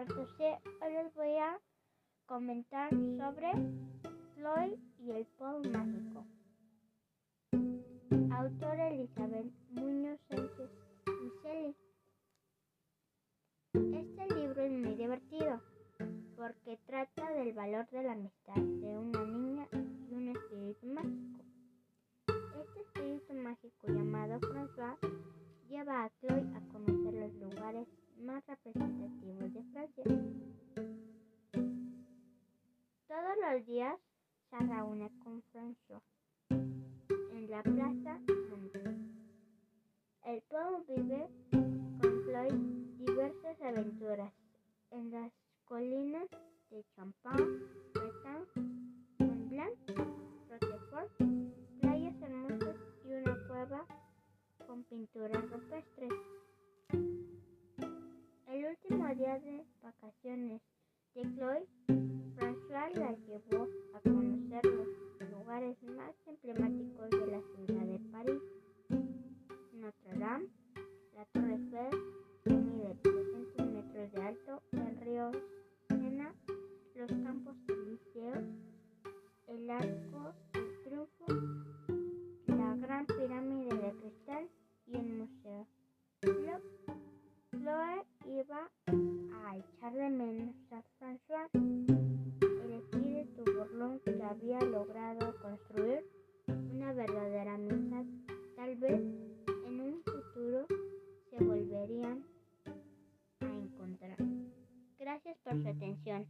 hoy les voy a comentar sobre Floyd y el polvo mágico. Autora Elizabeth Muñoz Sánchez Miceli. Este libro es muy divertido porque trata del valor de la amistad de una niña y un espíritu mágico. Este espíritu mágico llamado François lleva a Chloe a conocer los lugares más representativos Todos los días se reúne con François en la plaza. El pueblo vive con Chloe diversas aventuras en las colinas de Champagne, Breton, Mont Blanc, Rochefort, playas hermosas y una cueva con pinturas rupestres. El último día de vacaciones de Chloe, François la llevó a conocer los lugares más emblemáticos de la ciudad de París. Notre Dame, la Torre Eiffel, Que había logrado construir una verdadera amistad. Tal vez en un futuro se volverían a encontrar. Gracias por su atención.